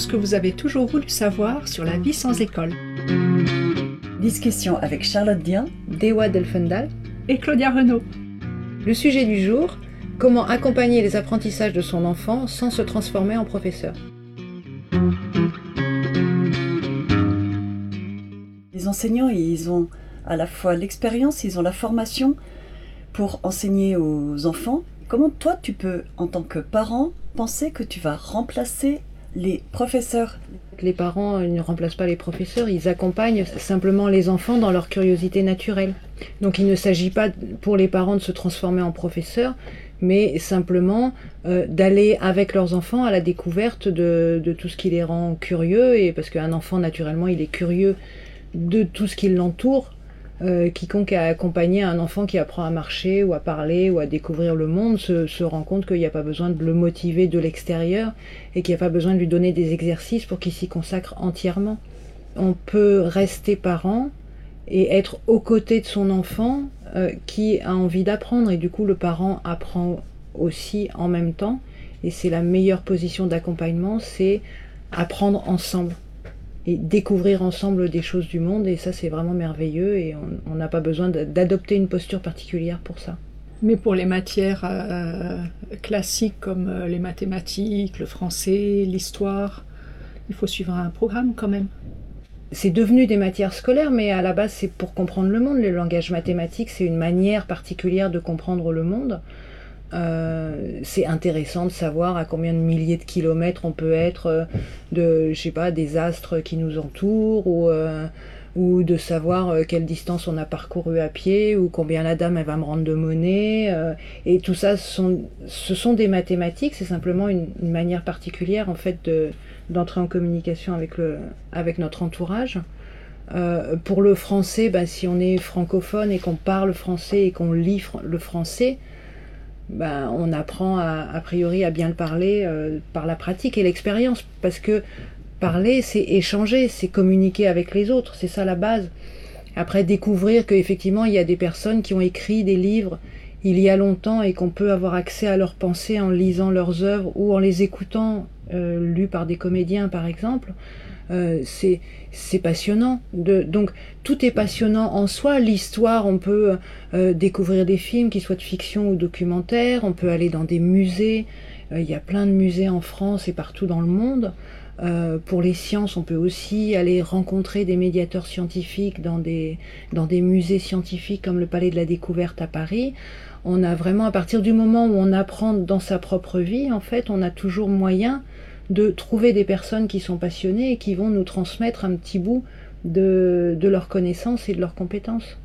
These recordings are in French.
ce que vous avez toujours voulu savoir sur la vie sans école. Discussion avec Charlotte Dien, Dewa Delfendal et Claudia Renaud. Le sujet du jour, comment accompagner les apprentissages de son enfant sans se transformer en professeur. Les enseignants, ils ont à la fois l'expérience, ils ont la formation pour enseigner aux enfants. Comment toi, tu peux, en tant que parent, penser que tu vas remplacer les professeurs Les parents ne remplacent pas les professeurs, ils accompagnent simplement les enfants dans leur curiosité naturelle. Donc il ne s'agit pas pour les parents de se transformer en professeurs, mais simplement euh, d'aller avec leurs enfants à la découverte de, de, tout ce qui les rend curieux, et parce qu'un enfant naturellement il est curieux de tout ce qui l'entoure, euh, quiconque a accompagné un enfant qui apprend à marcher ou à parler ou à découvrir le monde se, se rend compte qu'il n'y a pas besoin de le motiver de l'extérieur et qu'il n'y a pas besoin de lui donner des exercices pour qu'il s'y consacre entièrement. On peut rester parent et être aux côtés de son enfant euh, qui a envie d'apprendre et du coup le parent apprend aussi en même temps et c'est la meilleure position d'accompagnement, c'est apprendre ensemble et découvrir ensemble des choses du monde et ça c'est vraiment merveilleux et on n'a pas besoin d'adopter une posture particulière pour ça. Mais pour les matières euh, classiques comme euh, les mathématiques, le français, l'histoire, il faut suivre un programme quand même. C'est devenu des matières scolaires, mais à la base c'est pour comprendre le monde. Le langage mathématique c'est une manière particulière de comprendre le monde. Euh, c'est intéressant de savoir à combien de milliers de kilomètres on peut être euh, de, je sais pas, des astres qui nous entourent ou, euh, ou de savoir quelle distance on a parcouru à pied ou combien la dame elle va me rendre de monnaie. Et tout ça, ce sont, ce sont des mathématiques. C'est simplement une, manière particulière en fait de, d'entrer en communication avec le, avec notre entourage. Pour le français, ben, si on est francophone et qu'on parle français et qu'on lit le français, ben, on apprend a priori à bien le parler euh, par la pratique et l'expérience. Parce que parler, c'est échanger, c'est communiquer avec les autres, c'est ça la base. Après, découvrir qu'effectivement, il y a des personnes qui ont écrit des livres il y a longtemps et qu'on peut avoir accès à leurs pensées en lisant leurs œuvres ou en les écoutant, euh, lus par des comédiens par exemple. Euh, c'est passionnant. De, donc tout est passionnant en soi. L'histoire, on peut euh, découvrir des films qui soient de fiction ou documentaires. On peut aller dans des musées. Euh, il y a plein de musées en France et partout dans le monde. Euh, pour les sciences, on peut aussi aller rencontrer des médiateurs scientifiques dans des, dans des musées scientifiques comme le Palais de la Découverte à Paris. On a vraiment, à partir du moment où on apprend dans sa propre vie, en fait, on a toujours moyen de trouver des personnes qui sont passionnées et qui vont nous transmettre un petit bout de, de leurs connaissances et de leurs compétences.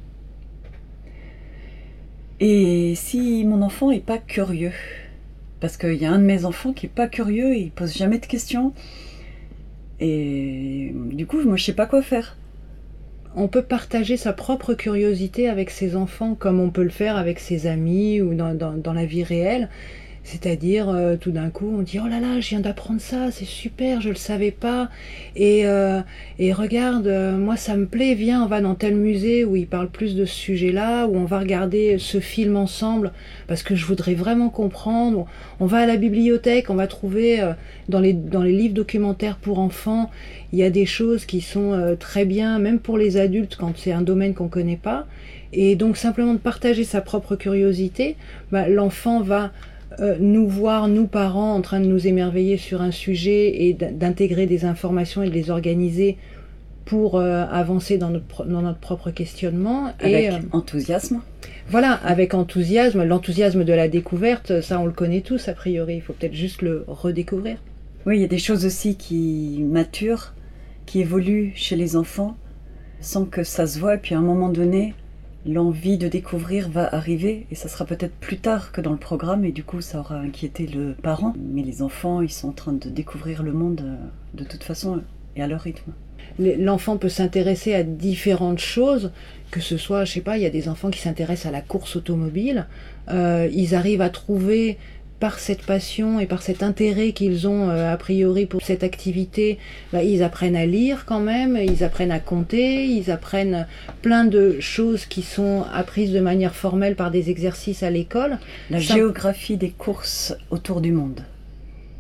Et si mon enfant est pas curieux Parce qu'il y a un de mes enfants qui est pas curieux, il pose jamais de questions. Et du coup, moi, je sais pas quoi faire. On peut partager sa propre curiosité avec ses enfants comme on peut le faire avec ses amis ou dans, dans, dans la vie réelle. C'est-à-dire, euh, tout d'un coup, on dit Oh là là, je viens d'apprendre ça, c'est super, je le savais pas. Et, euh, et regarde, euh, moi ça me plaît, viens, on va dans tel musée où il parle plus de ce sujet-là, où on va regarder ce film ensemble, parce que je voudrais vraiment comprendre. On va à la bibliothèque, on va trouver dans, les, dans les livres documentaires pour enfants, il y a des choses qui sont très bien, même pour les adultes, quand c'est un domaine qu'on connaît pas. Et donc, simplement de partager sa propre curiosité, bah, l'enfant va euh, nous voir, nous parents, en train de nous émerveiller sur un sujet et d'intégrer des informations et de les organiser pour euh, avancer dans notre, dans notre propre questionnement. Avec et, euh, enthousiasme. Voilà, avec enthousiasme, l'enthousiasme de la découverte, ça on le connaît tous a priori, il faut peut-être juste le redécouvrir. Oui, il y a des choses aussi qui maturent, qui évoluent chez les enfants sans que ça se voit, et puis à un moment donné, l'envie de découvrir va arriver et ça sera peut-être plus tard que dans le programme et du coup ça aura inquiété le parent. Mais les enfants, ils sont en train de découvrir le monde euh, de toute façon et à leur rythme. L'enfant peut s'intéresser à différentes choses, que ce soit, je sais pas, il y a des enfants qui s'intéressent à la course automobile, euh, ils arrivent à trouver par cette passion et par cet intérêt qu'ils ont euh, a priori pour cette activité, bah, ils apprennent à lire quand même, ils apprennent à compter, ils apprennent plein de choses qui sont apprises de manière formelle par des exercices à l'école. La Ça- géographie des courses autour du monde.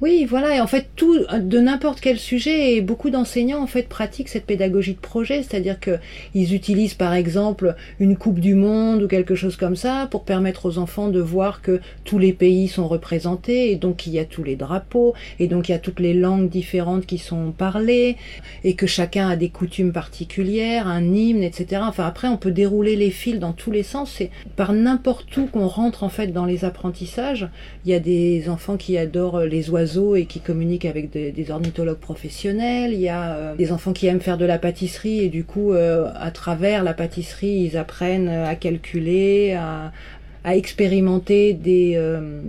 Oui, voilà, et en fait, tout, de n'importe quel sujet, et beaucoup d'enseignants, en fait, pratiquent cette pédagogie de projet, c'est-à-dire que ils utilisent, par exemple, une Coupe du Monde ou quelque chose comme ça, pour permettre aux enfants de voir que tous les pays sont représentés, et donc il y a tous les drapeaux, et donc il y a toutes les langues différentes qui sont parlées, et que chacun a des coutumes particulières, un hymne, etc. Enfin, après, on peut dérouler les fils dans tous les sens, c'est par n'importe où qu'on rentre, en fait, dans les apprentissages. Il y a des enfants qui adorent les oiseaux, et qui communiquent avec des, ornithologues professionnels. Il y a euh, des enfants qui aiment faire de la pâtisserie et du coup, euh, à travers la pâtisserie, ils apprennent à calculer, à, expérimenter des, euh,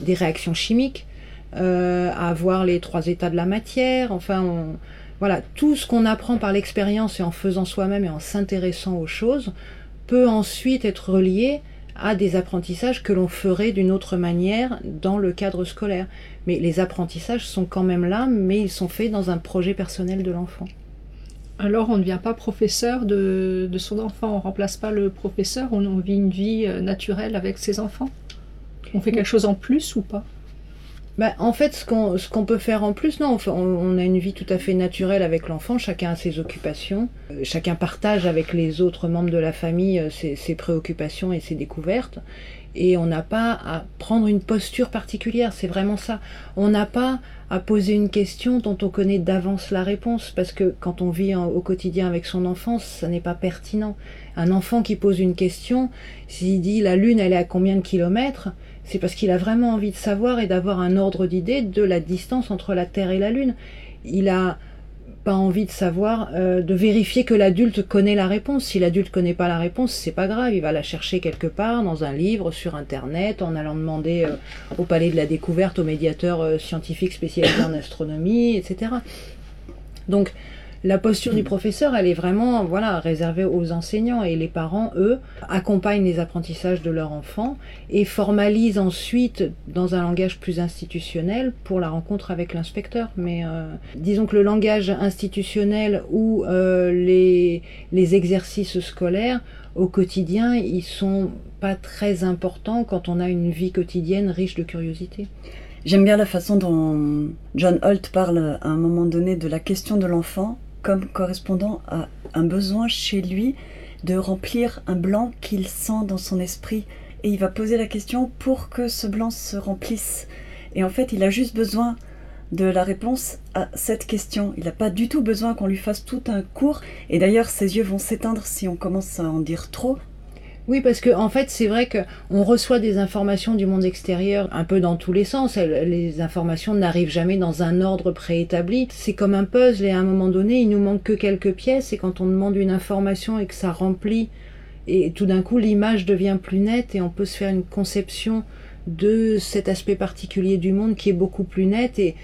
des réactions chimiques, à voir les trois états de la matière. Enfin, voilà, tout ce qu'on apprend par l'expérience et en faisant soi-même et en s'intéressant aux choses peut ensuite être relié à des apprentissages que l'on ferait d'une autre manière dans le cadre scolaire. Mais les apprentissages sont quand même là, mais ils sont faits dans un projet personnel de l'enfant. Alors on ne devient pas professeur de, son enfant, on ne remplace pas le professeur, on, vit une vie euh, naturelle avec ses enfants? On fait quelque chose en plus ou pas? Bah, en fait, ce qu'on peut faire en plus, non, on, on, a une vie tout à fait naturelle avec l'enfant, chacun a ses occupations, euh, chacun partage avec les autres membres de la famille euh, ses, ses préoccupations et ses découvertes, et on n'a pas à prendre une posture particulière, c'est vraiment ça. On n'a pas à poser une question dont on connaît d'avance la réponse, parce que quand on vit au quotidien avec son enfant, ça n'est pas pertinent. Un enfant qui pose une question, s'il dit la Lune, elle est à combien de kilomètres c'est parce qu'il a vraiment envie de savoir et d'avoir un ordre d'idée de la distance entre la Terre et la Lune. Il a pas envie de savoir, euh, de vérifier que l'adulte connaît la réponse. Si l'adulte connaît pas la réponse, c'est pas grave, il va la chercher quelque part, dans un livre, sur internet, en allant demander euh, au palais de la découverte, au médiateur euh, scientifique spécialisé en astronomie, etc. Donc, la posture du professeur, elle est vraiment voilà réservée aux enseignants et les parents, eux, accompagnent les apprentissages de leurs enfants et formalisent ensuite dans un langage plus institutionnel pour la rencontre avec l'inspecteur. Mais euh, disons que le langage institutionnel ou euh, les, les exercices scolaires au quotidien, ils sont pas très importants quand on a une vie quotidienne riche de curiosité. J'aime bien la façon dont John Holt parle à un moment donné de la question de l'enfant correspondant à un besoin chez lui de remplir un blanc qu'il sent dans son esprit. Et il va poser la question pour que ce blanc se remplisse. Et en fait, il a juste besoin de la réponse à cette question. Il n'a pas du tout besoin qu'on lui fasse tout un cours. Et d'ailleurs, ses yeux vont s'éteindre si on commence à en dire trop. Oui, parce que en fait, c'est vrai qu'on reçoit des informations du monde extérieur un peu dans tous les sens. Les informations n'arrivent jamais dans un ordre préétabli. C'est comme un puzzle et à un moment donné, il nous manque que quelques pièces et quand on demande une information et que ça remplit, et tout d'un coup, l'image devient plus nette et on peut se faire une conception de cet aspect particulier du monde qui est beaucoup plus net et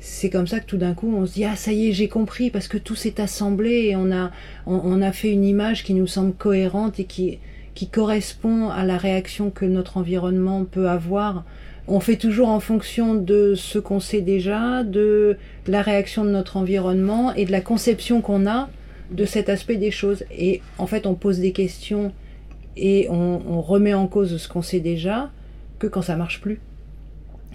c'est comme ça que tout d'un coup on se dit ah ça y est j'ai compris parce que tout s'est assemblé et on a on a fait une image qui nous semble cohérente et qui qui correspond à la réaction que notre environnement peut avoir. On fait toujours en fonction de ce qu'on sait déjà, de la réaction de notre environnement et de la conception qu'on a de cet aspect des choses. Et en fait, on pose des questions et on, remet en cause ce qu'on sait déjà que quand ça marche plus.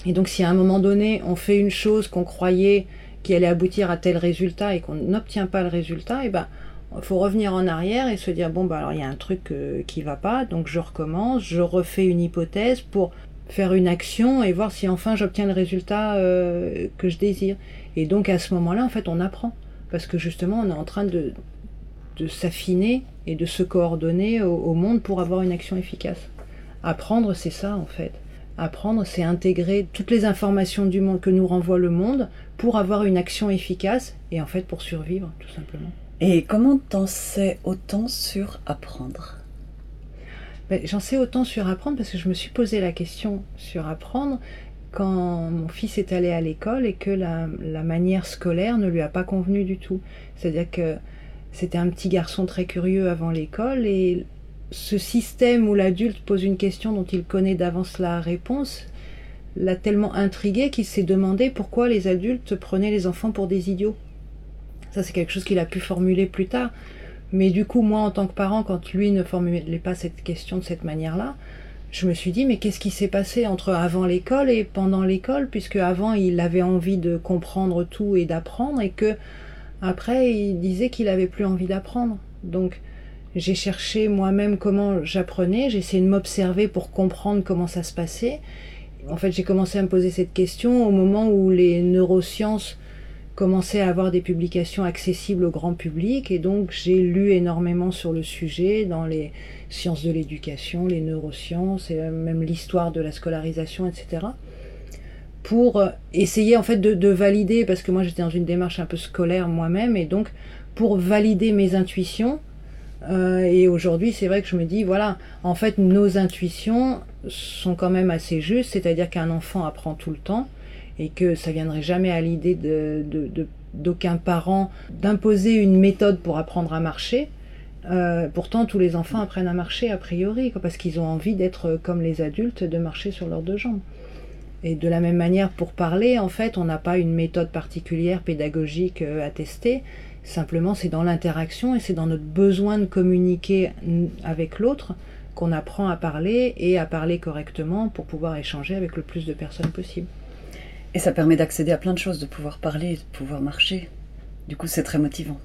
Et donc, si à un moment donné, on fait une chose qu'on croyait qui allait aboutir à tel résultat et qu'on n'obtient pas le résultat, et eh ben, il faut revenir en arrière et se dire bon bah alors il y a un truc euh, qui va pas, donc je recommence, je refais une hypothèse pour faire une action et voir si enfin j'obtiens le résultat euh, que je désire. Et donc à ce moment-là, en fait, on apprend parce que justement, on est en train de, de s'affiner et de se coordonner au, monde pour avoir une action efficace. Apprendre, c'est ça en fait. Apprendre, c'est intégrer toutes les informations du monde que nous renvoie le monde pour avoir une action efficace et en fait pour survivre, tout simplement. Et comment t'en sais autant sur apprendre? Ben, J'en sais autant sur apprendre parce que je me suis posé la question sur apprendre quand mon fils est allé à l'école et que la, manière scolaire ne lui a pas convenu du tout. C'est-à-dire que c'était un petit garçon très curieux avant l'école et ce système où l'adulte pose une question dont il connaît d'avance la réponse l'a tellement intrigué qu'il s'est demandé pourquoi les adultes prenaient les enfants pour des idiots. Ça, c'est quelque chose qu'il a pu formuler plus tard. Mais du coup, moi, en tant que parent, quand lui ne formulait pas cette question de cette manière-là, je me suis dit, mais qu'est-ce qui s'est passé entre avant l'école et pendant l'école, puisque avant il avait envie de comprendre tout et d'apprendre, et que après il disait qu'il avait plus envie d'apprendre. Donc j'ai cherché moi-même comment j'apprenais, j'ai essayé de m'observer pour comprendre comment ça se passait. En fait, j'ai commencé à me poser cette question au moment où les neurosciences commençaient à avoir des publications accessibles au grand public et donc j'ai lu énormément sur le sujet dans les sciences de l'éducation, les neurosciences et même l'histoire de la scolarisation, etc. pour essayer en fait de, de valider, parce que moi j'étais dans une démarche un peu scolaire moi-même et donc pour valider mes intuitions, euh, et aujourd'hui, c'est vrai que je me dis, voilà, en fait, nos intuitions sont quand même assez justes, c'est-à-dire qu'un enfant apprend tout le temps et que ça viendrait jamais à l'idée d'aucun parent d'imposer une méthode pour apprendre à marcher. Euh, pourtant, tous les enfants apprennent à marcher a priori, parce qu'ils ont envie d'être comme les adultes, de marcher sur leurs deux jambes. Et de la même manière, pour parler, en fait, on n'a pas une méthode particulière pédagogique euh, à tester. Simplement, c'est dans l'interaction et c'est dans notre besoin de communiquer avec l'autre qu'on apprend à parler et à parler correctement pour pouvoir échanger avec le plus de personnes possible. Et ça permet d'accéder à plein de choses, de pouvoir parler, de pouvoir marcher. Du coup, c'est très motivant.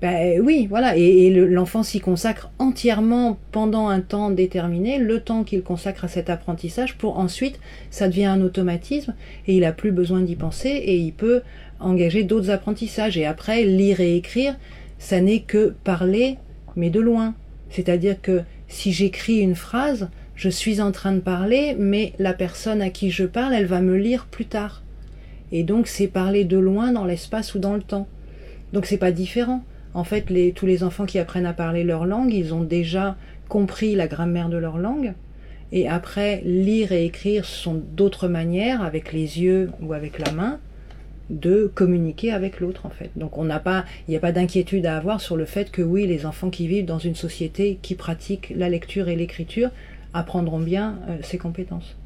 Ben oui, voilà. Et, l'enfant s'y consacre entièrement pendant un temps déterminé, le temps qu'il consacre à cet apprentissage, pour ensuite, ça devient un automatisme et il n'a plus besoin d'y penser et il peut engager d'autres apprentissages. Et après, lire et écrire, ça n'est que parler, mais de loin. C'est-à-dire que si j'écris une phrase, je suis en train de parler, mais la personne à qui je parle, elle va me lire plus tard. Et donc, c'est parler de loin dans l'espace ou dans le temps. Donc, c'est pas différent. En fait, tous les enfants qui apprennent à parler leur langue, ils ont déjà compris la grammaire de leur langue. Et après, lire et écrire sont d'autres manières, avec les yeux ou avec la main de communiquer avec l'autre en fait. Donc on n'a pas, il n'y a pas d'inquiétude à avoir sur le fait que oui, les enfants qui vivent dans une société qui pratique la lecture et l'écriture apprendront bien euh, ces compétences.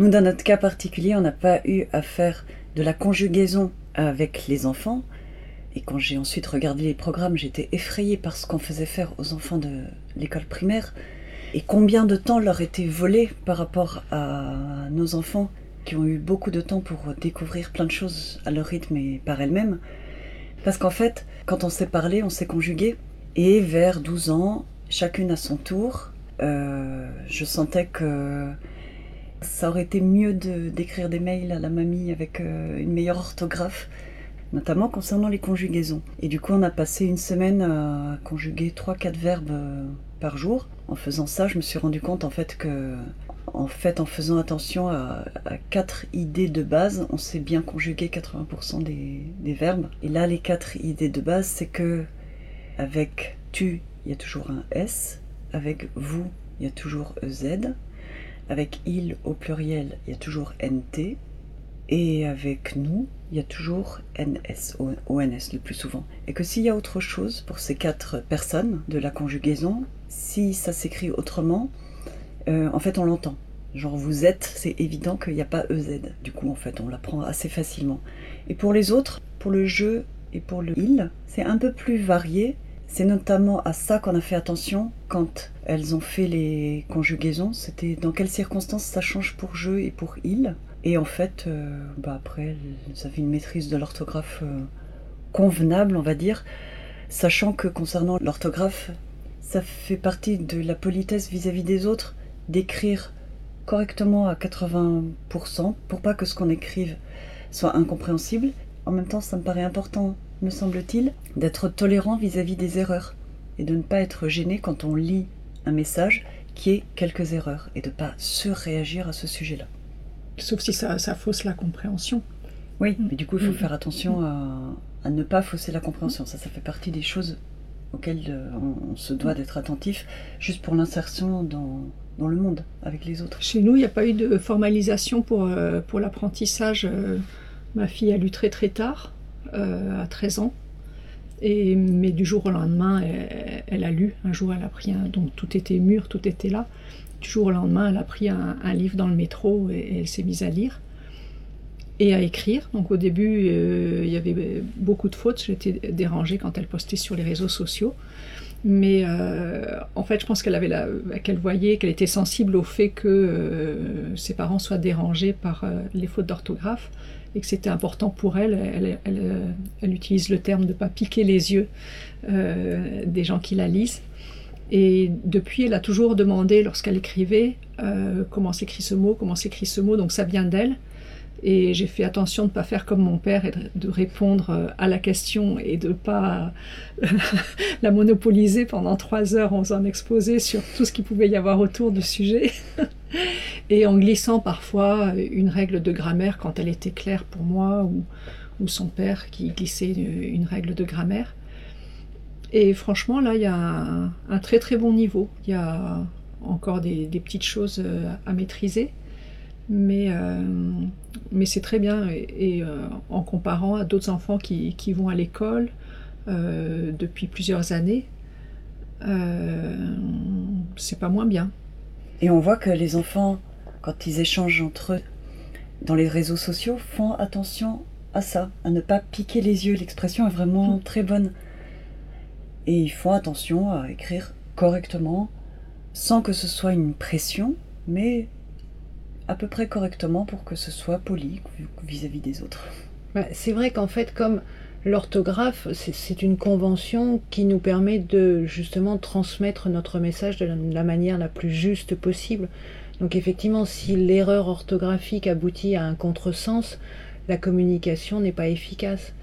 Nous, dans notre cas particulier, on n'a pas eu à faire de la conjugaison avec les enfants. Et quand j'ai ensuite regardé les programmes, j'étais effrayée par ce qu'on faisait faire aux enfants de l'école primaire et combien de temps leur était volé par rapport à nos enfants qui ont eu beaucoup de temps pour découvrir plein de choses à leur rythme et par elles-mêmes. Parce qu'en fait, quand on s'est parlé, on s'est conjugué. Et vers 12 ans, chacune à son tour, euh, je sentais que ça aurait été mieux d'écrire des mails à la mamie avec euh, une meilleure orthographe, notamment concernant les conjugaisons. Et du coup, on a passé une semaine à conjuguer 3-4 verbes euh, par jour. En faisant ça, je me suis rendu compte en fait que en fait, en faisant attention à, quatre idées de base, on sait bien conjuguer 80% des, verbes. Et là, les quatre idées de base, c'est que avec tu, il y a toujours un S. Avec vous, il y a toujours EZ. Avec il au pluriel, il y a toujours NT. Et avec nous, il y a toujours NS, ONS le plus souvent. Et que s'il y a autre chose pour ces quatre personnes de la conjugaison, si ça s'écrit autrement, euh, en fait, on l'entend. Genre, vous êtes, c'est évident qu'il n'y a pas EZ. Du coup, en fait, on l'apprend assez facilement. Et pour les autres, pour le jeu et pour le il, c'est un peu plus varié. C'est notamment à ça qu'on a fait attention quand elles ont fait les conjugaisons. C'était dans quelles circonstances ça change pour jeu et pour il. Et en fait, euh, bah après, elles avaient une maîtrise de l'orthographe euh, convenable, on va dire. Sachant que concernant l'orthographe, ça fait partie de la politesse vis-à-vis des autres d'écrire correctement à 80% pour pas que ce qu'on écrive soit incompréhensible. En même temps, ça me paraît important, me semble-t-il, d'être tolérant vis-à-vis des erreurs et de ne pas être gêné quand on lit un message qui ait quelques erreurs et de ne pas surréagir à ce sujet-là. Sauf si ça, fausse la compréhension. Oui, mais du coup, il faut mm. faire attention à, à, ne pas fausser la compréhension. Ça, ça fait partie des choses auxquelles euh, on, se doit d'être attentif, juste pour l'insertion dans, dans, le monde avec les autres. Chez nous, il n'y a pas eu de formalisation pour, euh, pour l'apprentissage. Euh, ma fille a lu très très tard, à 13 ans. Et, mais du jour au lendemain, elle, a lu. Un jour, elle a pris un. Donc tout était mûr, tout était là. Du jour au lendemain, elle a pris un, livre dans le métro et elle s'est mise à lire et à écrire. Donc au début, euh, il y avait beaucoup de fautes. J'étais dérangée quand elle postait sur les réseaux sociaux. Mais en fait, je pense qu'elle avait qu'elle voyait qu'elle était sensible au fait que ses parents soient dérangés par les fautes d'orthographe et que c'était important pour elle. Elle, elle, utilise le terme de ne pas piquer les yeux des gens qui la lisent. Et depuis, elle a toujours demandé, lorsqu'elle écrivait, euh, comment s'écrit ce mot, comment s'écrit ce mot, donc ça vient d'elle. Et j'ai fait attention de ne pas faire comme mon père et de répondre euh, à la question et de ne pas la monopoliser pendant trois heures en faisant un exposé sur tout ce qu'il pouvait y avoir autour du sujet. et en glissant parfois une règle de grammaire quand elle était claire pour moi ou, ou son père qui glissait une règle de grammaire. Et franchement, là, il y a un, très très bon niveau. Il y a encore des, petites choses euh, à maîtriser, mais, euh, mais c'est très bien. Et, euh, en comparant à d'autres enfants qui, qui, vont à l'école depuis plusieurs années, c'est pas moins bien. Et on voit que les enfants, quand ils échangent entre eux dans les réseaux sociaux, font attention à ça, à ne pas piquer les yeux. L'expression est vraiment mmh. très bonne. Et ils font attention à écrire correctement, sans que ce soit une pression, mais à peu près correctement pour que ce soit poli vis-à-vis des autres. C'est vrai qu'en fait, comme l'orthographe, c'est une convention qui nous permet de justement transmettre notre message de la manière la plus juste possible. Donc effectivement, si l'erreur orthographique aboutit à un contresens, la communication n'est pas efficace.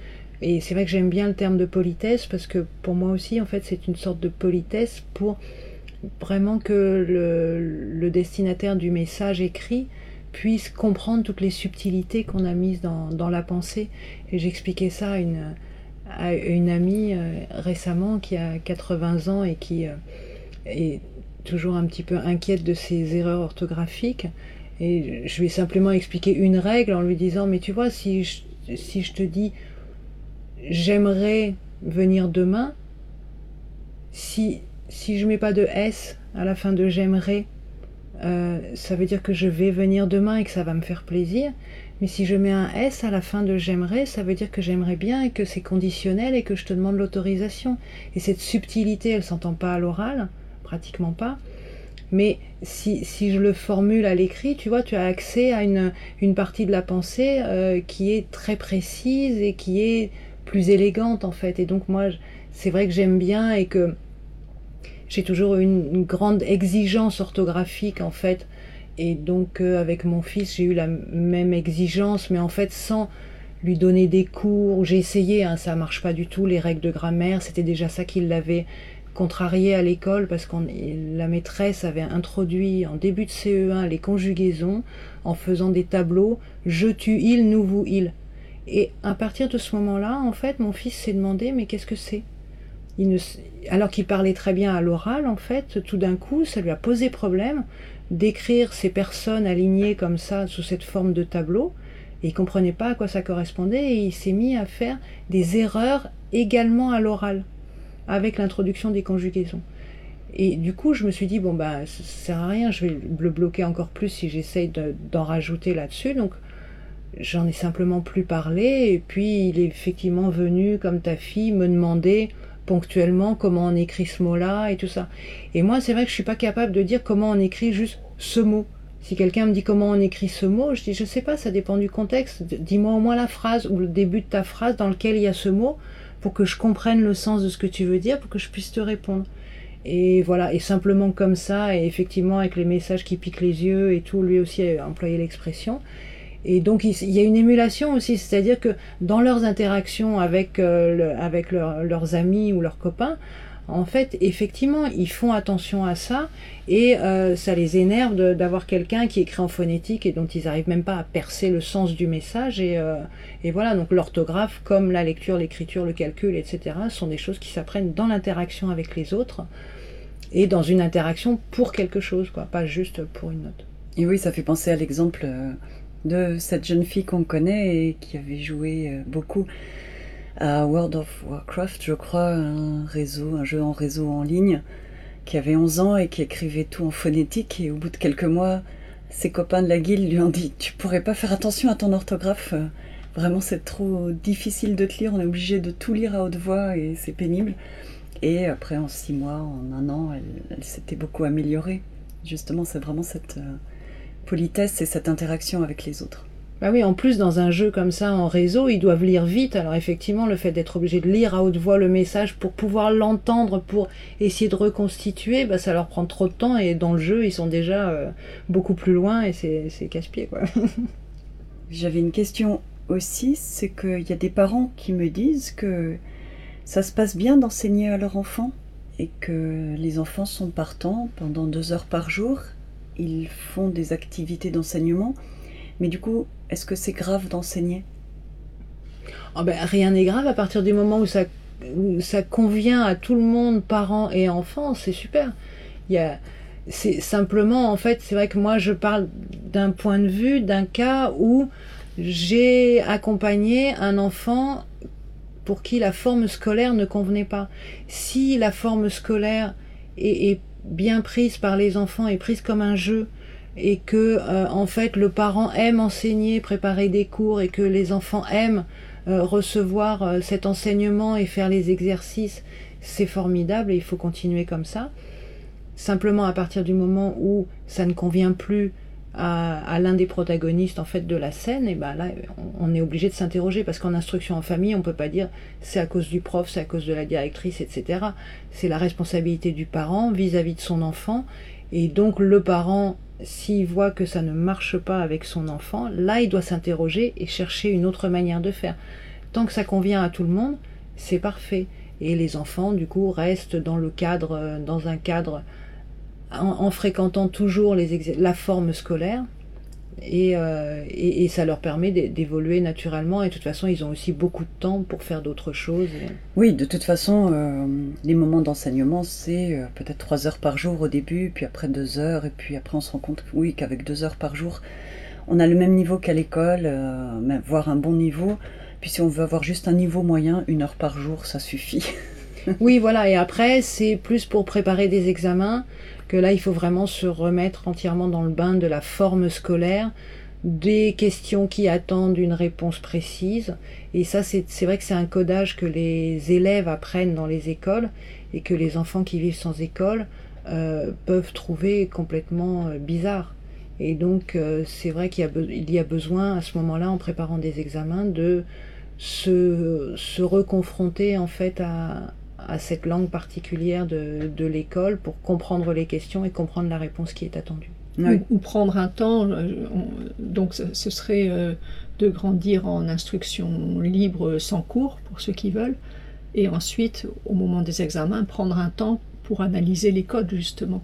Et c'est vrai que j'aime bien le terme de politesse parce que pour moi aussi, en fait, c'est une sorte de politesse pour vraiment que le, destinataire du message écrit puisse comprendre toutes les subtilités qu'on a mises dans, la pensée. Et j'expliquais ça à une, amie euh, récemment qui a 80 ans et qui euh, est toujours un petit peu inquiète de ses erreurs orthographiques. Et je lui ai simplement expliqué une règle en lui disant, mais tu vois, si si je te dis j'aimerais venir demain, si, si je mets pas de S à la fin de j'aimerais, euh, ça veut dire que je vais venir demain et que ça va me faire plaisir. Mais si je mets un S à la fin de j'aimerais, ça veut dire que j'aimerais bien et que c'est conditionnel et que je te demande l'autorisation. Et cette subtilité, elle s'entend pas à l'oral, pratiquement pas. Mais si, si, je le formule à l'écrit, tu vois, tu as accès à une, une partie de la pensée euh, qui est très précise et qui est plus élégante en fait. Et donc moi, c'est vrai que j'aime bien et que j'ai toujours une, grande exigence orthographique en fait. Et donc euh, avec mon fils, j'ai eu la même exigence, mais en fait sans lui donner des cours. J'ai essayé, hein, ça marche pas du tout. Les règles de grammaire, c'était déjà ça qui l'avait contrarié à l'école parce que la maîtresse avait introduit en début de CE1 les conjugaisons en faisant des tableaux je, tu, il, nous, vous, il. Et à partir de ce moment-là, en fait, mon fils s'est demandé mais qu'est-ce que c'est? Alors qu'il parlait très bien à l'oral, en fait, tout d'un coup, ça lui a posé problème d'écrire ces personnes alignées comme ça sous cette forme de tableau. Et il comprenait pas à quoi ça correspondait et il s'est mis à faire des erreurs également à l'oral avec l'introduction des conjugaisons. Et du coup, je me suis dit, bon, bah, ça sert à rien, je vais le bloquer encore plus si j'essaye d'en rajouter là-dessus. Donc, j'en ai simplement plus parlé et puis il est effectivement venu comme ta fille me demander ponctuellement comment on écrit ce mot-là et tout ça. Et moi, c'est vrai que je suis pas capable de dire comment on écrit juste ce mot. Si quelqu'un me dit comment on écrit ce mot, je dis je sais pas, ça dépend du contexte. Dis-moi au moins la phrase ou le début de ta phrase dans lequel il y a ce mot pour que je comprenne le sens de ce que tu veux dire, pour que je puisse te répondre. Et voilà, et simplement comme ça, et effectivement avec les messages qui piquent les yeux et tout, lui aussi a employé l'expression. Et donc il y a une émulation aussi, c'est-à-dire que dans leurs interactions avec, euh, avec leurs amis ou leurs copains, en fait, effectivement, ils font attention à ça et euh, ça les énerve d'avoir quelqu'un qui écrit en phonétique et dont ils n'arrivent même pas à percer le sens du message. Et, euh, et voilà, donc l'orthographe, comme la lecture, l'écriture, le calcul, etc., sont des choses qui s'apprennent dans l'interaction avec les autres et dans une interaction pour quelque chose, quoi, pas juste pour une note. Et oui, ça fait penser à l'exemple de cette jeune fille qu'on connaît et qui avait joué euh, beaucoup à World of Warcraft, je crois, un réseau, un jeu en réseau en ligne, qui avait 11 ans et qui écrivait tout en phonétique. Et au bout de quelques mois, ses copains de la guilde lui ont dit Tu pourrais pas faire attention à ton orthographe Vraiment, c'est trop difficile de te lire, on est obligé de tout lire à haute voix et c'est pénible. Et après, en six mois, en un an, elle, s'était beaucoup améliorée. Justement, c'est vraiment cette euh, politesse et cette interaction avec les autres. Bah oui, en plus, dans un jeu comme ça, en réseau, ils doivent lire vite. Alors effectivement, le fait d'être obligé de lire à haute voix le message pour pouvoir l'entendre, pour essayer de reconstituer, bah, ça leur prend trop de temps. Et dans le jeu, ils sont déjà euh, beaucoup plus loin et c'est casse-pied. J'avais une question aussi, c'est qu'il y a des parents qui me disent que ça se passe bien d'enseigner à leur enfant et que les enfants sont partants pendant deux heures par jour. Ils font des activités d'enseignement. Mais du coup, est-ce que c'est grave d'enseigner? Oh ben, Rien n'est grave à partir du moment où ça, ça convient à tout le monde, parents et enfants, c'est super. Il y a, c'est simplement, en fait, c'est vrai que moi je parle d'un point de vue, d'un cas où j'ai accompagné un enfant pour qui la forme scolaire ne convenait pas. Si la forme scolaire est, est bien prise par les enfants, est prise comme un jeu, et que euh, en fait le parent aime enseigner, préparer des cours et que les enfants aiment euh, recevoir euh, cet enseignement et faire les exercices, c'est formidable et il faut continuer comme ça. Simplement à partir du moment où ça ne convient plus à, l'un des protagonistes en fait de la scène, et ben là on, est obligé de s'interroger parce qu'en instruction en famille on peut pas dire c'est à cause du prof, c'est à cause de la directrice, etc. C'est la responsabilité du parent vis à -vis de son enfant et donc le parent s'il voit que ça ne marche pas avec son enfant, là il doit s'interroger et chercher une autre manière de faire. Tant que ça convient à tout le monde, c'est parfait. Et les enfants, du coup, restent dans le cadre, euh, dans un cadre, en, fréquentant toujours la forme scolaire, euh, et, et, ça leur permet d'évoluer naturellement. Et de toute façon, ils ont aussi beaucoup de temps pour faire d'autres choses. Oui, de toute façon, euh, les moments d'enseignement, c'est euh, peut-être trois heures par jour au début, puis après deux heures, et puis après on se rend compte, oui, qu'avec deux heures par jour, on a le même niveau qu'à l'école, voire un bon niveau. Puis si on veut avoir juste un niveau moyen, une heure par jour, ça suffit. oui, voilà. Et après, c'est plus pour préparer des examens que là, il faut vraiment se remettre entièrement dans le bain de la forme scolaire, des questions qui attendent une réponse précise. Et ça, c'est vrai que c'est un codage que les élèves apprennent dans les écoles et que les enfants qui vivent sans école euh, peuvent trouver complètement euh, bizarre. Et donc, euh, c'est vrai qu'il y, y, a besoin, à ce moment-là, en préparant des examens, de se, se reconfronter en fait à, à cette langue particulière de, de l'école pour comprendre les questions et comprendre la réponse qui est attendue. Ou, prendre un temps, euh, donc ce serait euh, de grandir en instruction libre sans cours pour ceux qui veulent, et ensuite, au moment des examens, prendre un temps pour analyser les codes justement.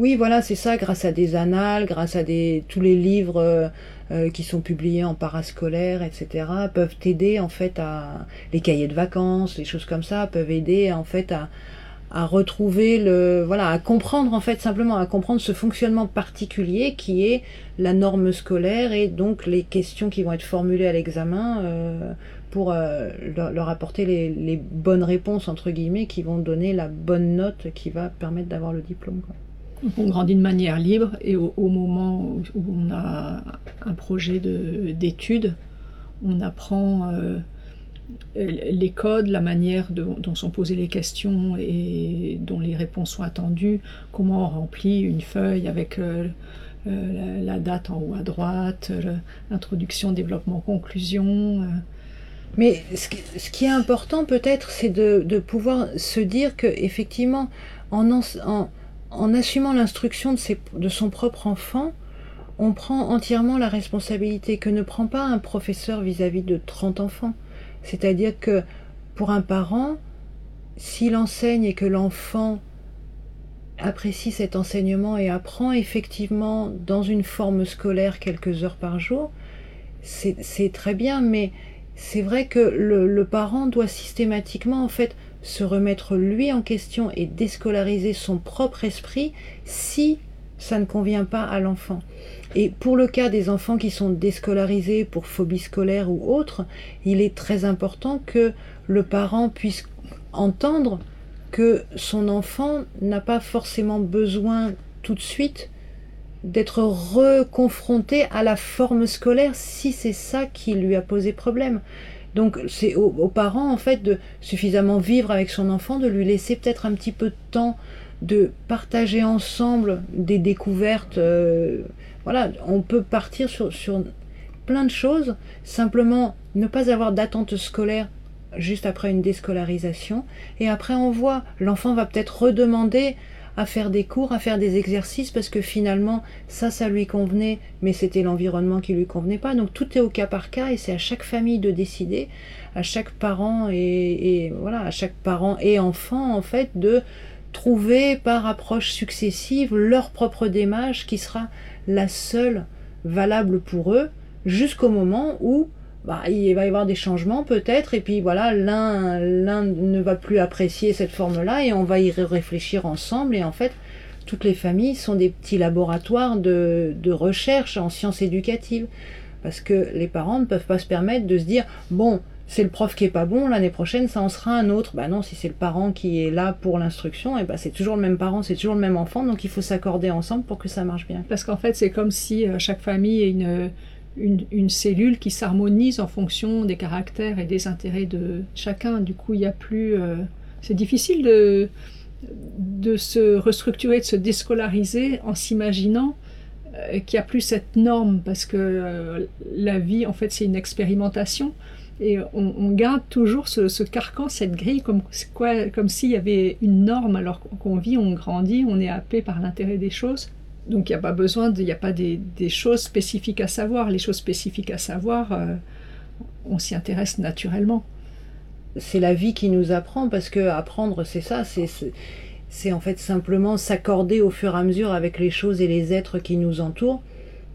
Oui, voilà, c'est ça, grâce à des annales, grâce à tous les livres euh, euh, qui sont publiés en parascolaire, etc., peuvent aider en fait à les cahiers de vacances, les choses comme ça, peuvent aider en fait à, retrouver le voilà à comprendre en fait simplement à comprendre ce fonctionnement particulier qui est la norme scolaire et donc les questions qui vont être formulées à l'examen euh, pour leur, apporter les, bonnes réponses entre guillemets qui vont donner la bonne note qui va permettre d'avoir le diplôme on grandit de manière libre et au, moment où on a un projet d'étude, on apprend euh, les codes, la manière dont sont posées les questions et dont les réponses sont attendues, comment on remplit une feuille avec euh, euh, la, date en haut à droite, l'introduction, développement, conclusion. Mais ce qui, est important peut-être, c'est de, pouvoir se dire que effectivement, en, en en assumant l'instruction de, son propre enfant, on prend entièrement la responsabilité que ne prend pas un professeur vis-à-vis de 30 enfants. C'est-à-dire que pour un parent, s'il enseigne et que l'enfant apprécie cet enseignement et apprend effectivement dans une forme scolaire quelques heures par jour, c'est très bien, mais c'est vrai que le, parent doit systématiquement en fait se remettre lui en question et déscolariser son propre esprit si ça ne convient pas à l'enfant. Et pour le cas des enfants qui sont déscolarisés pour phobie scolaire ou autre, il est très important que le parent puisse entendre que son enfant n'a pas forcément besoin tout de suite d'être reconfronté à la forme scolaire si c'est ça qui lui a posé problème. Donc c'est aux, parents en fait de suffisamment vivre avec son enfant, de lui laisser peut-être un petit peu de temps, de partager ensemble des découvertes. Euh, voilà, on peut partir sur, sur plein de choses, simplement ne pas avoir d'attente scolaire juste après une déscolarisation, et après on voit, l'enfant va peut-être redemander à faire des cours, à faire des exercices, parce que finalement, ça, ça lui convenait, mais c'était l'environnement qui lui convenait pas. Donc tout est au cas par cas, et c'est à chaque famille de décider, à chaque parent et, voilà, à chaque parent et enfant en fait de trouver par approche successive leur propre démarche qui sera la seule valable pour eux jusqu'au moment où bah, il va y avoir des changements peut-être, et puis voilà, l'un, l'un ne va plus apprécier cette forme-là, et on va y réfléchir ensemble, et en fait, toutes les familles sont des petits laboratoires de, de recherche en sciences éducatives, parce que les parents ne peuvent pas se permettre de se dire, bon, c'est le prof qui est pas bon, l'année prochaine ça en sera un autre. Bah non, si c'est le parent qui est là pour l'instruction, et bah c'est toujours le même parent, c'est toujours le même enfant, donc il faut s'accorder ensemble pour que ça marche bien. Parce qu'en fait, c'est comme si euh, chaque famille est une, une, cellule qui s'harmonise en fonction des caractères et des intérêts de chacun. Du coup, il n'y a plus. Euh, c'est difficile de, de se restructurer, de se déscolariser en s'imaginant euh, qu'il n'y a plus cette norme parce que euh, la vie, en fait, c'est une expérimentation. Et on, garde toujours ce, carcan, cette grille, comme, comme s'il y avait une norme alors qu'on vit, on grandit, on est happé par l'intérêt des choses. Donc il n'y a pas besoin, il n'y a pas des, choses spécifiques à savoir. Les choses spécifiques à savoir, euh, on s'y intéresse naturellement. C'est la vie qui nous apprend parce que apprendre, c'est ça, c'est en fait simplement s'accorder au fur et à mesure avec les choses et les êtres qui nous entourent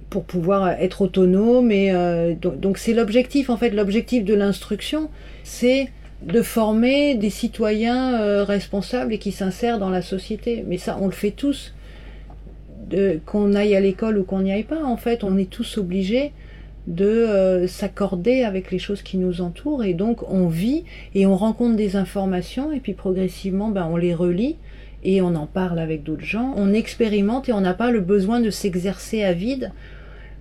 pour pouvoir être autonome. Et euh, donc c'est l'objectif en fait, l'objectif de l'instruction, c'est de former des citoyens euh, responsables et qui s'insèrent dans la société. Mais ça, on le fait tous qu'on aille à l'école ou qu'on n'y aille pas, en fait, on est tous obligés de euh, s'accorder avec les choses qui nous entourent et donc on vit et on rencontre des informations et puis progressivement ben, on les relie et on en parle avec d'autres gens, on expérimente et on n'a pas le besoin de s'exercer à vide.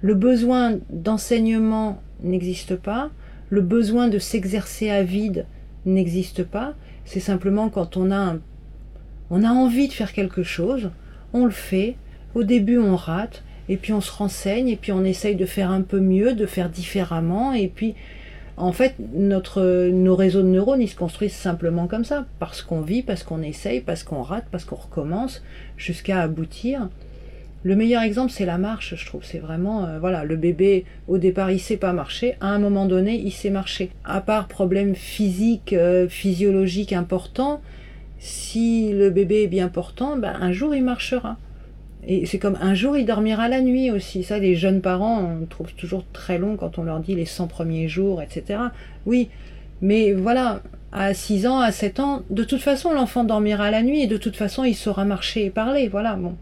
Le besoin d'enseignement n'existe pas, le besoin de s'exercer à vide n'existe pas, c'est simplement quand on a, on a envie de faire quelque chose, on le fait, au début, on rate, et puis on se renseigne, et puis on essaye de faire un peu mieux, de faire différemment, et puis en fait, notre, nos réseaux de neurones, ils se construisent simplement comme ça, parce qu'on vit, parce qu'on essaye, parce qu'on rate, parce qu'on recommence, jusqu'à aboutir. Le meilleur exemple, c'est la marche, je trouve. C'est vraiment, euh, voilà, le bébé, au départ, il sait pas marcher. À un moment donné, il sait marcher. À part problème physique, euh, physiologique important, si le bébé est bien portant, ben, un jour, il marchera. Et c'est comme un jour il dormira la nuit aussi. Ça, les jeunes parents, on trouve toujours très long quand on leur dit les 100 premiers jours, etc. Oui, mais voilà, à 6 ans, à 7 ans, de toute façon, l'enfant dormira la nuit et de toute façon, il saura marcher et parler. Voilà, bon.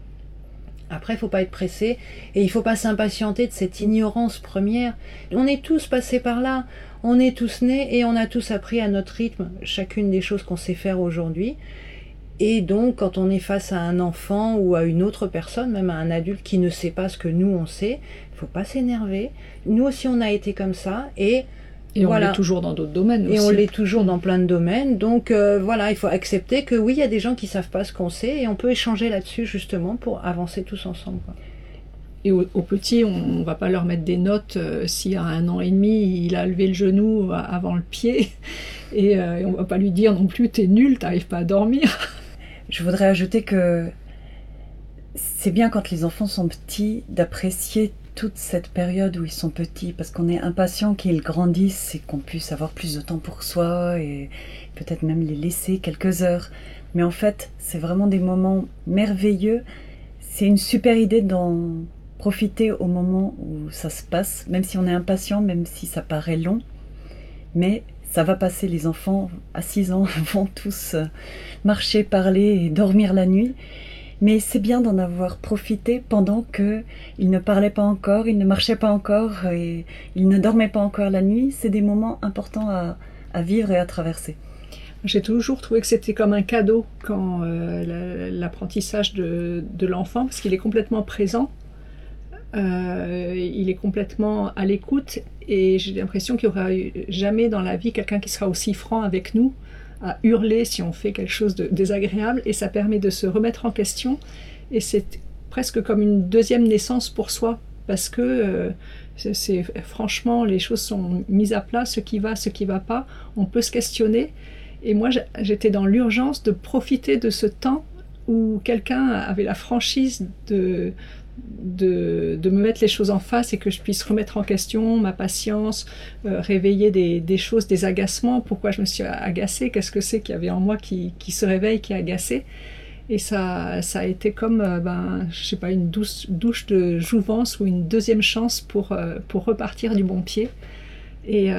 Après, il faut pas être pressé et il faut pas s'impatienter de cette ignorance première. On est tous passés par là, on est tous nés et on a tous appris à notre rythme chacune des choses qu'on sait faire aujourd'hui. Et donc, quand on est face à un enfant ou à une autre personne, même à un adulte qui ne sait pas ce que nous on sait, il faut pas s'énerver. Nous aussi, on a été comme ça et et on l'est toujours dans d'autres domaines aussi. Et on l'est toujours dans plein de domaines. Donc euh, voilà, il faut accepter que oui, il y a des gens qui savent pas ce qu'on sait et on peut échanger là-dessus justement pour avancer tous ensemble. Et aux, petits, on, ne va pas leur mettre des notes euh, si à un an et demi il a levé le genou avant le pied et, euh, et on va pas lui dire non plus t'es nul, t'arrives pas à dormir. Je voudrais ajouter que c'est bien quand les enfants sont petits d'apprécier toute cette période où ils sont petits parce qu'on est impatient qu'ils grandissent et qu'on puisse avoir plus de temps pour soi et peut-être même les laisser quelques heures. Mais en fait, c'est vraiment des moments merveilleux. C'est une super idée d'en profiter au moment où ça se passe, même si on est impatient, même si ça paraît long. Mais ça va passer, les enfants à 6 ans vont tous euh, marcher, parler et dormir la nuit. Mais c'est bien d'en avoir profité pendant que ils ne parlaient pas encore, ils ne marchaient pas encore et ils ne dormaient pas encore la nuit. C'est des moments importants à, vivre et à traverser. J'ai toujours trouvé que c'était comme un cadeau quand euh, l'apprentissage de l'enfant, parce qu'il est complètement présent il est complètement à l'écoute et j'ai l'impression qu'il n'y aura jamais dans la vie quelqu'un qui sera aussi franc avec nous, à hurler si on fait quelque chose de désagréable, et ça permet de se remettre en question, et c'est presque comme une deuxième naissance pour soi, parce que euh, c'est franchement les choses sont mises à plat, ce qui va, ce qui va pas, on peut se questionner, et moi j'étais dans l'urgence de profiter de ce temps où quelqu'un avait la franchise de, de, me mettre les choses en face et que je puisse remettre en question ma patience, euh, réveiller des, choses, des agacements, pourquoi je me suis agacée, qu'est-ce que c'est qu'il y avait en moi qui, se réveille, qui est agacé? Et ça, ça a été comme, euh, ben, je sais pas, une douce, douche de jouvence ou une deuxième chance pour, euh, pour repartir du bon pied. Et,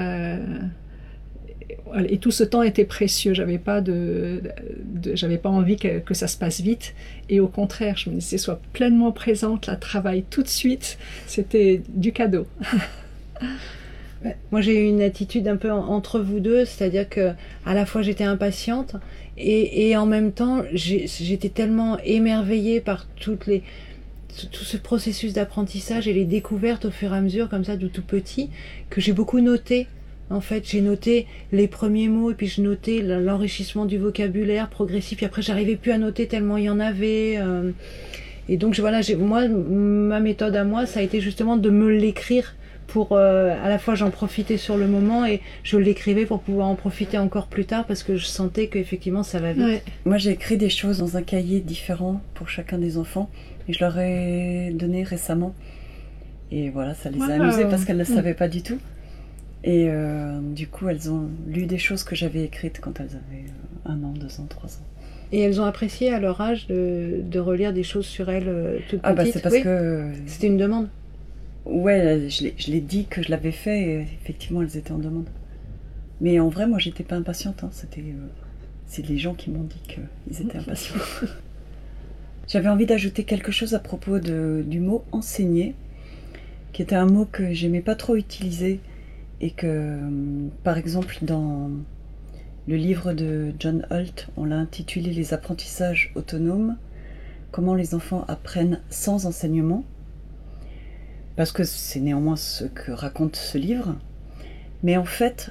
et tout ce temps était précieux. J'avais pas de, j'avais pas envie que, ça se passe vite. Et au contraire, je me disais sois pleinement présente, la travaille tout de suite. C'était du cadeau. Moi, j'ai eu une attitude un peu entre vous deux, c'est-à-dire que à la fois j'étais impatiente et, et, en même temps j'étais tellement émerveillée par les tout ce processus d'apprentissage et les découvertes au fur et à mesure comme ça de tout petit que j'ai beaucoup noté en fait, j'ai noté les premiers mots et puis je notais l'enrichissement du vocabulaire progressif. Et après, j'arrivais plus à noter tellement il y en avait. Euh. et donc, voilà, moi, ma méthode à moi, ça a été justement de me l'écrire pour euh, à la fois j'en profitais sur le moment et je l'écrivais pour pouvoir en profiter encore plus tard parce que je sentais qu'effectivement ça va vite. Moi j'ai écrit des choses dans un cahier différent pour chacun des enfants et je leur ai donné récemment. Et voilà, ça les a amusés parce qu'elles ne le mm. savaient pas du tout. Et euh, du coup, elles ont lu des choses que j'avais écrites quand elles avaient euh, un an, deux ans, trois ans. Et elles ont apprécié à leur âge de, de relire des choses sur elles euh, toutes ah, bah c'est parce que... C'était une demande Ouais, je l'ai dit que je l'avais fait et effectivement, elles étaient en demande. Mais en vrai, moi, j'étais pas impatiente. Hein. C'était, c'est les gens qui m'ont dit qu'ils étaient impatients. J'avais envie d'ajouter quelque chose à propos de, du mot enseigner, qui était un mot que j'aimais pas trop utiliser et que, par exemple, dans le livre de John Holt, on l'a intitulé Les apprentissages autonomes, comment les enfants apprennent sans enseignement, parce que c'est néanmoins ce que raconte ce livre. Mais en fait,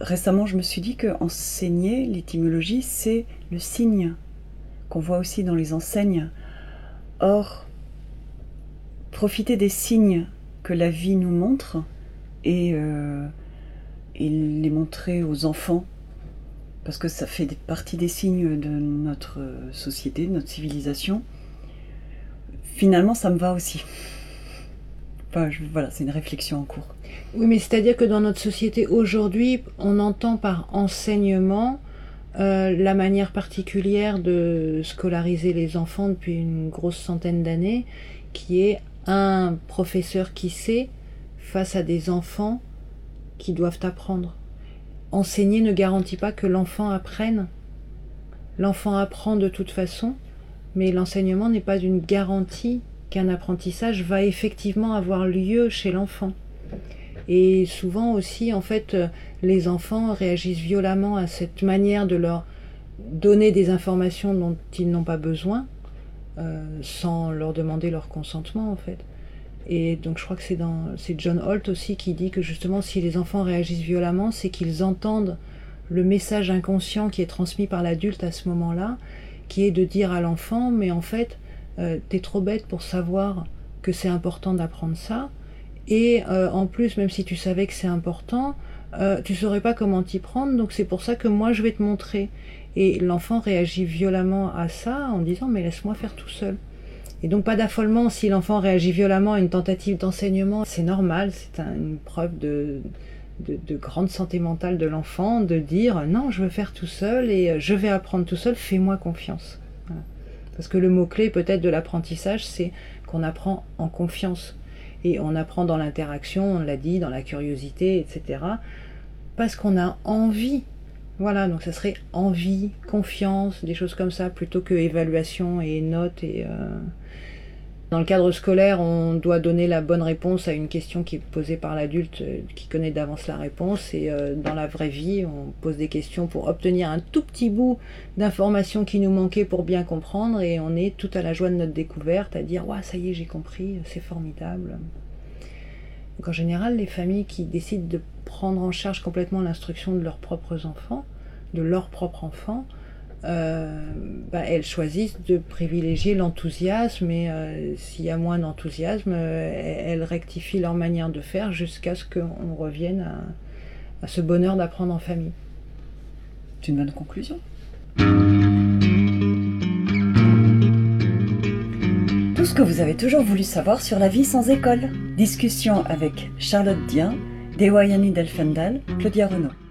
récemment, je me suis dit que enseigner l'étymologie, c'est le signe qu'on voit aussi dans les enseignes. Or, profiter des signes que la vie nous montre, et, euh, et les montrer aux enfants parce que ça fait partie des signes de notre société, de notre civilisation. Finalement, ça me va aussi. Enfin, voilà, c'est une réflexion en cours. Oui, mais c'est-à-dire que dans notre société aujourd'hui, on entend par enseignement euh, la manière particulière de scolariser les enfants depuis une grosse centaine d'années, qui est un professeur qui sait face à des enfants qui doivent apprendre. Enseigner ne garantit pas que l'enfant apprenne. L'enfant apprend de toute façon, mais l'enseignement n'est pas une garantie qu'un apprentissage va effectivement avoir lieu chez l'enfant. Et souvent aussi, en fait, les enfants réagissent violemment à cette manière de leur donner des informations dont ils n'ont pas besoin, euh, sans leur demander leur consentement, en fait. Et donc je crois que c'est John Holt aussi qui dit que justement si les enfants réagissent violemment, c'est qu'ils entendent le message inconscient qui est transmis par l'adulte à ce moment-là, qui est de dire à l'enfant mais en fait euh, t'es trop bête pour savoir que c'est important d'apprendre ça. Et euh, en plus même si tu savais que c'est important euh, tu saurais pas comment t'y prendre donc c'est pour ça que moi je vais te montrer. Et l'enfant réagit violemment à ça en disant mais laisse-moi faire tout seul et donc pas d'affolement si l'enfant réagit violemment à une tentative d'enseignement, c'est normal, c'est une preuve de, de, grande santé mentale de l'enfant de dire non, je veux faire tout seul et euh, je vais apprendre tout seul, fais-moi confiance. Parce que le mot-clé peut-être de l'apprentissage, c'est qu'on apprend en confiance. Et on apprend dans l'interaction, on l'a dit, dans la curiosité, etc. Parce qu'on a envie. Voilà, donc ça serait envie, confiance, des choses comme ça, plutôt que évaluation et notes et... Euh, Dans le cadre scolaire, on doit donner la bonne réponse à une question qui est posée par l'adulte euh, qui connaît d'avance la réponse. Et euh, dans la vraie vie, on pose des questions pour obtenir un tout petit bout d'informations qui nous manquait pour bien comprendre. Et on est tout à la joie de notre découverte, à dire Ouais, ça y est, j'ai compris, c'est formidable. Donc en général, les familles qui décident de prendre en charge complètement l'instruction de leurs propres enfants, de leurs propres enfants, euh, bah, elles choisissent de privilégier l'enthousiasme et euh, s'il y a moins d'enthousiasme, euh, elles rectifient leur manière de faire jusqu'à ce qu'on revienne à, à ce bonheur d'apprendre en famille. C'est une bonne conclusion. Tout ce que vous avez toujours voulu savoir sur la vie sans école. Discussion avec Charlotte Dien, Dewayani Delfendal, Claudia Renaud.